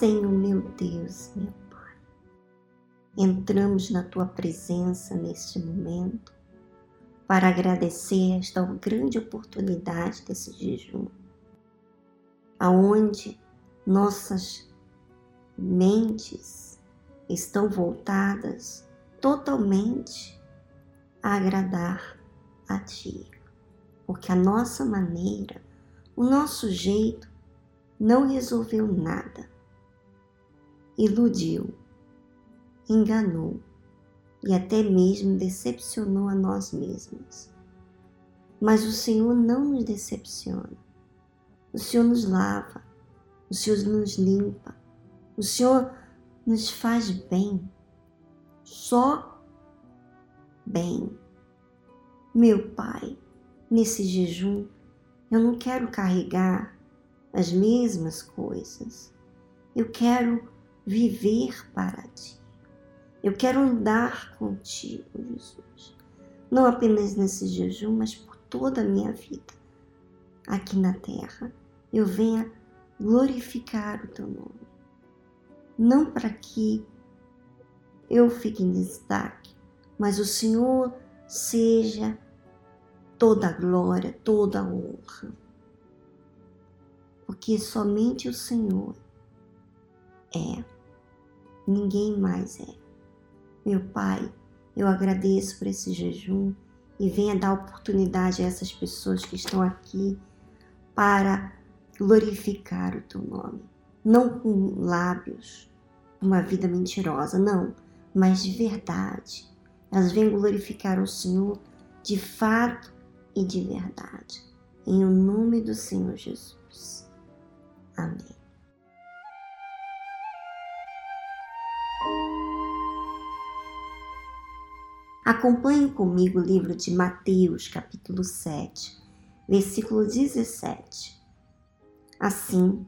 Senhor meu Deus, meu Pai, entramos na tua presença neste momento para agradecer esta grande oportunidade desse jejum, aonde nossas mentes estão voltadas totalmente a agradar a Ti, porque a nossa maneira, o nosso jeito não resolveu nada, iludiu, enganou e até mesmo decepcionou a nós mesmos. Mas o Senhor não nos decepciona. O Senhor nos lava, o Senhor nos limpa, o Senhor nos faz bem, só bem. Meu Pai, nesse jejum, eu não quero carregar as mesmas coisas. Eu quero viver para ti. Eu quero andar contigo, Jesus. Não apenas nesse jejum, mas por toda a minha vida aqui na terra. Eu venha glorificar o teu nome. Não para que eu fique em destaque, mas o Senhor seja toda a glória, toda a honra. Porque somente o Senhor é, ninguém mais é. Meu Pai, eu agradeço por esse jejum e venha dar oportunidade a essas pessoas que estão aqui para glorificar o teu nome. Não com lábios, uma vida mentirosa, não, mas de verdade elas vêm glorificar o Senhor de fato e de verdade. Em o nome do Senhor Jesus. Amém. Acompanhe comigo o livro de Mateus, capítulo 7, versículo 17. Assim,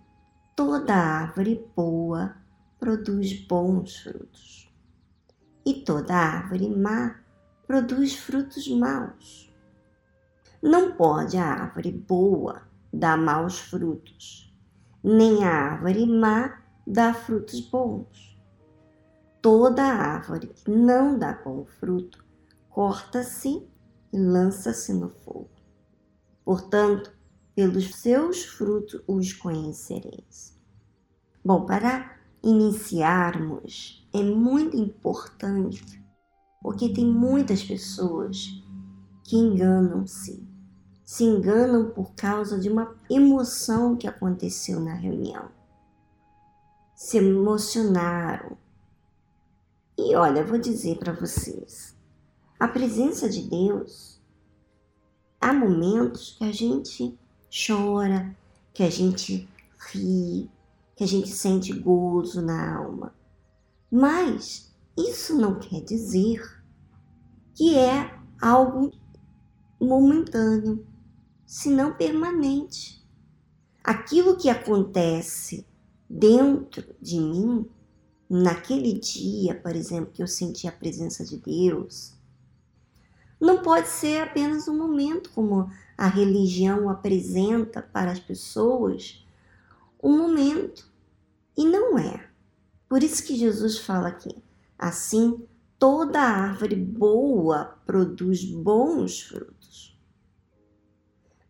toda árvore boa produz bons frutos e toda árvore má produz frutos maus. Não pode a árvore boa dar maus frutos, nem a árvore má dar frutos bons. Toda árvore que não dá bom fruto corta-se e lança-se no fogo. Portanto, pelos seus frutos os conhecereis. Bom, para iniciarmos é muito importante, porque tem muitas pessoas que enganam-se. Se enganam por causa de uma emoção que aconteceu na reunião. Se emocionaram. E olha, vou dizer para vocês: a presença de Deus, há momentos que a gente chora, que a gente ri, que a gente sente gozo na alma. Mas isso não quer dizer que é algo momentâneo, senão permanente. Aquilo que acontece dentro de mim, naquele dia, por exemplo, que eu senti a presença de Deus, não pode ser apenas um momento, como a religião apresenta para as pessoas, um momento. E não é. Por isso que Jesus fala aqui: assim, toda árvore boa produz bons frutos.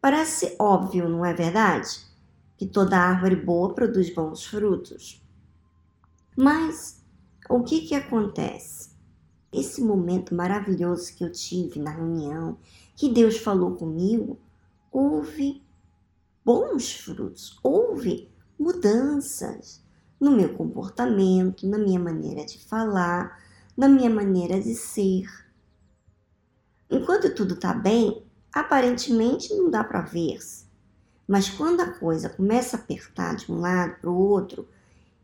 Parece óbvio, não é verdade? Que toda árvore boa produz bons frutos. Mas o que, que acontece? Esse momento maravilhoso que eu tive na reunião, que Deus falou comigo, houve bons frutos, houve mudanças no meu comportamento, na minha maneira de falar, na minha maneira de ser. Enquanto tudo está bem, aparentemente não dá para ver-se. Mas quando a coisa começa a apertar de um lado para o outro,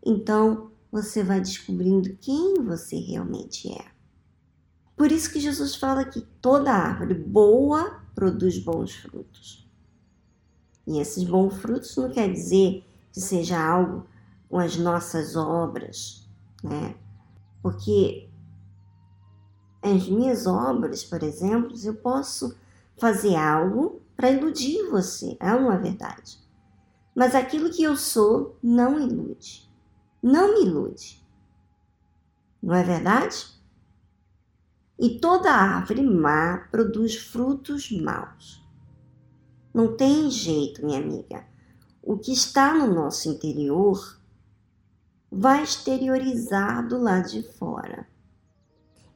então você vai descobrindo quem você realmente é. Por isso que Jesus fala que toda árvore boa produz bons frutos. E esses bons frutos não quer dizer que seja algo com as nossas obras, né? Porque as minhas obras, por exemplo, eu posso fazer algo para iludir você, é uma verdade. Mas aquilo que eu sou não ilude. não me ilude. Não é verdade? E toda árvore má produz frutos maus. Não tem jeito, minha amiga. O que está no nosso interior vai exteriorizar do lado de fora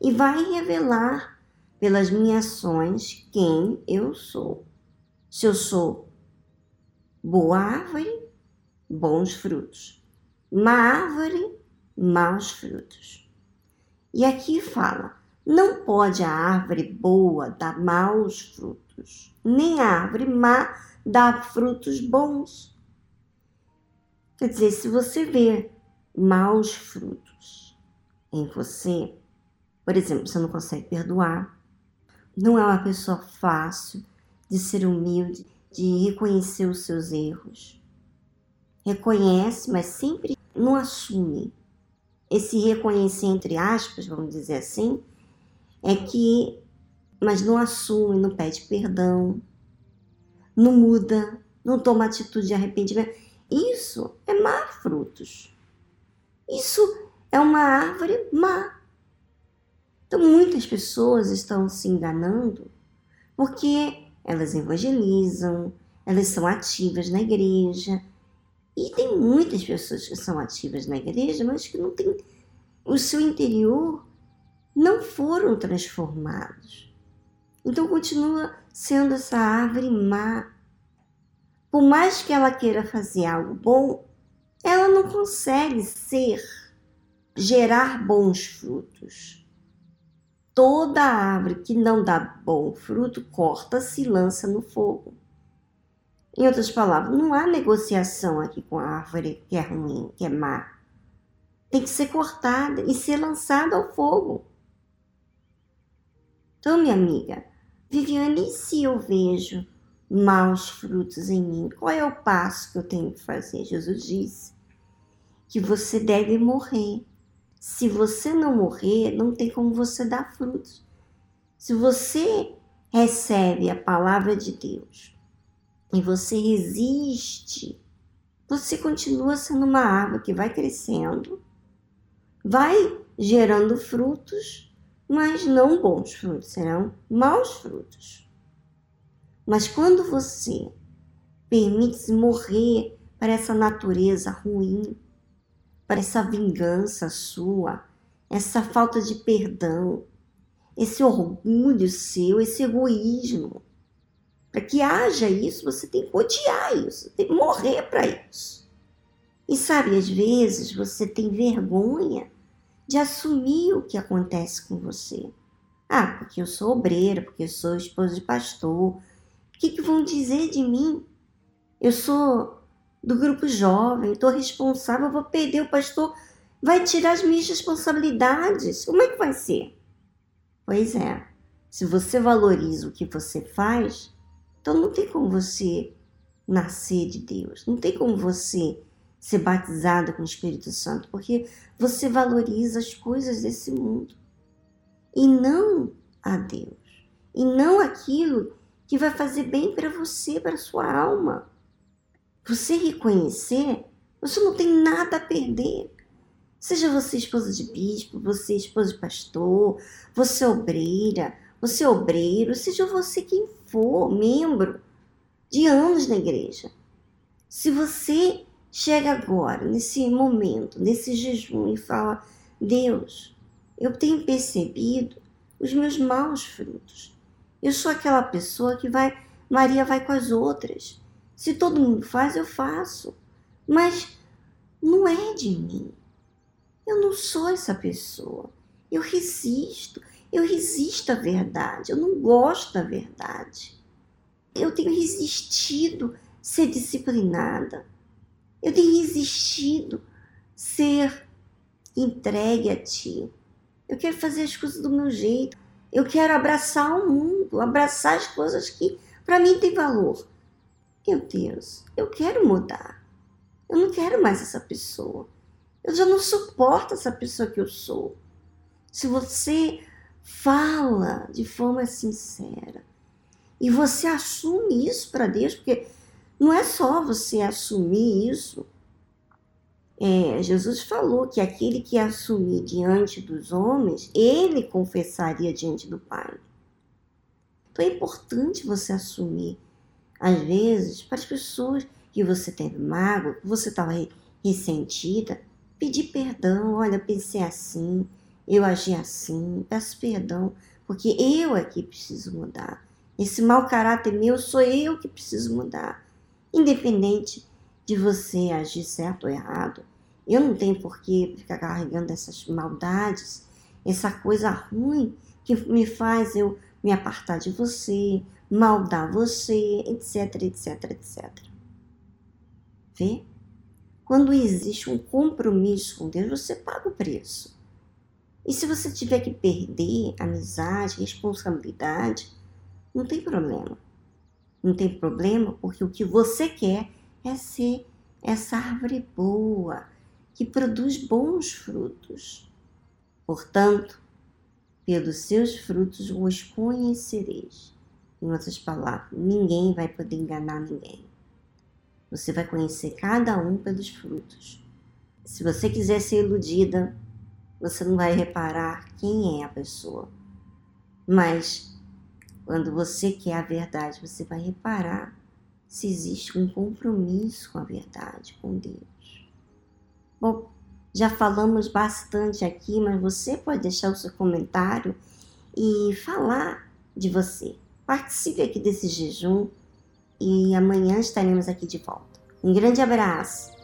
e vai revelar pelas minhas ações quem eu sou. Se eu sou boa árvore, bons frutos. Má árvore, maus frutos. E aqui fala: não pode a árvore boa dar maus frutos, nem a árvore má dar frutos bons. Quer dizer, se você vê maus frutos em você, por exemplo, você não consegue perdoar, não é uma pessoa fácil de ser humilde, de reconhecer os seus erros. Reconhece, mas sempre não assume. Esse reconhecer, entre aspas, vamos dizer assim, é que, mas não assume, não pede perdão, não muda, não toma atitude de arrependimento. Isso é má frutos. Isso é uma árvore má. Então, muitas pessoas estão se enganando porque elas evangelizam, elas são ativas na igreja. E tem muitas pessoas que são ativas na igreja, mas que não têm o seu interior não foram transformados. Então continua sendo essa árvore má. Por mais que ela queira fazer algo bom, ela não consegue ser, gerar bons frutos. Toda árvore que não dá bom fruto corta-se e lança no fogo. Em outras palavras, não há negociação aqui com a árvore que é ruim, que é má. Tem que ser cortada e ser lançada ao fogo. Então, minha amiga, Viviane, e se eu vejo maus frutos em mim, qual é o passo que eu tenho que fazer? Jesus disse que você deve morrer. Se você não morrer, não tem como você dar frutos. Se você recebe a palavra de Deus e você resiste, você continua sendo uma árvore que vai crescendo, vai gerando frutos mas não bons frutos, serão maus frutos. Mas quando você permite-se morrer para essa natureza ruim, para essa vingança sua, essa falta de perdão, esse orgulho seu, esse egoísmo, para que haja isso, você tem que odiar isso, tem que morrer para isso. E sabe, às vezes você tem vergonha de assumir o que acontece com você. Ah, porque eu sou obreira, porque eu sou esposa de pastor. O que, que vão dizer de mim? Eu sou do grupo jovem, estou responsável, vou perder o pastor, vai tirar as minhas responsabilidades. Como é que vai ser? Pois é, se você valoriza o que você faz, então não tem como você nascer de Deus, não tem como você ser batizada com o Espírito Santo, porque você valoriza as coisas desse mundo e não a Deus, e não aquilo que vai fazer bem para você, para sua alma. Você reconhecer, você não tem nada a perder. Seja você esposa de bispo, você esposa de pastor, você obreira, você obreiro, seja você quem for, membro de anos na igreja. Se você chega agora, nesse momento, nesse jejum e fala: Deus, eu tenho percebido os meus maus frutos. Eu sou aquela pessoa que vai, Maria vai com as outras. Se todo mundo faz, eu faço. Mas não é de mim. Eu não sou essa pessoa. Eu resisto. Eu resisto à verdade. Eu não gosto da verdade. Eu tenho resistido ser disciplinada. Eu tenho resistido ser entregue a ti. Eu quero fazer as coisas do meu jeito. Eu quero abraçar o mundo, abraçar as coisas que para mim têm valor. Meu Deus, eu quero mudar. Eu não quero mais essa pessoa. Eu já não suporto essa pessoa que eu sou. Se você fala de forma sincera e você assume isso para Deus, porque não é só você assumir isso. é, Jesus falou que aquele que assumir diante dos homens, ele confessaria diante do Pai. Então é importante você assumir, às vezes, para as pessoas que você teve mágoa, que você estava ressentida, pedir perdão. Olha, pensei assim, eu agi assim, peço perdão, porque eu é que preciso mudar. Esse mau caráter meu sou eu que preciso mudar. Independente de você agir certo ou errado, eu não tenho por que ficar carregando essas maldades, essa coisa ruim que me faz eu me apartar de você, maldar você, etc, etc, etc. Vê? Quando existe um compromisso com Deus, você paga o preço. E se você tiver que perder amizade, responsabilidade, não tem problema. Não tem problema porque o que você quer é ser essa árvore boa, que produz bons frutos. Portanto, pelos seus frutos os conhecereis. Em outras palavras, ninguém vai poder enganar ninguém. Você vai conhecer cada um pelos frutos. Se você quiser ser iludida, você não vai reparar quem é a pessoa. Mas quando você quer a verdade, você vai reparar se existe um compromisso com a verdade, com Deus. Bom, já falamos bastante aqui, mas você pode deixar o seu comentário e falar de você. Participe aqui desse jejum e amanhã estaremos aqui de volta. Um grande abraço!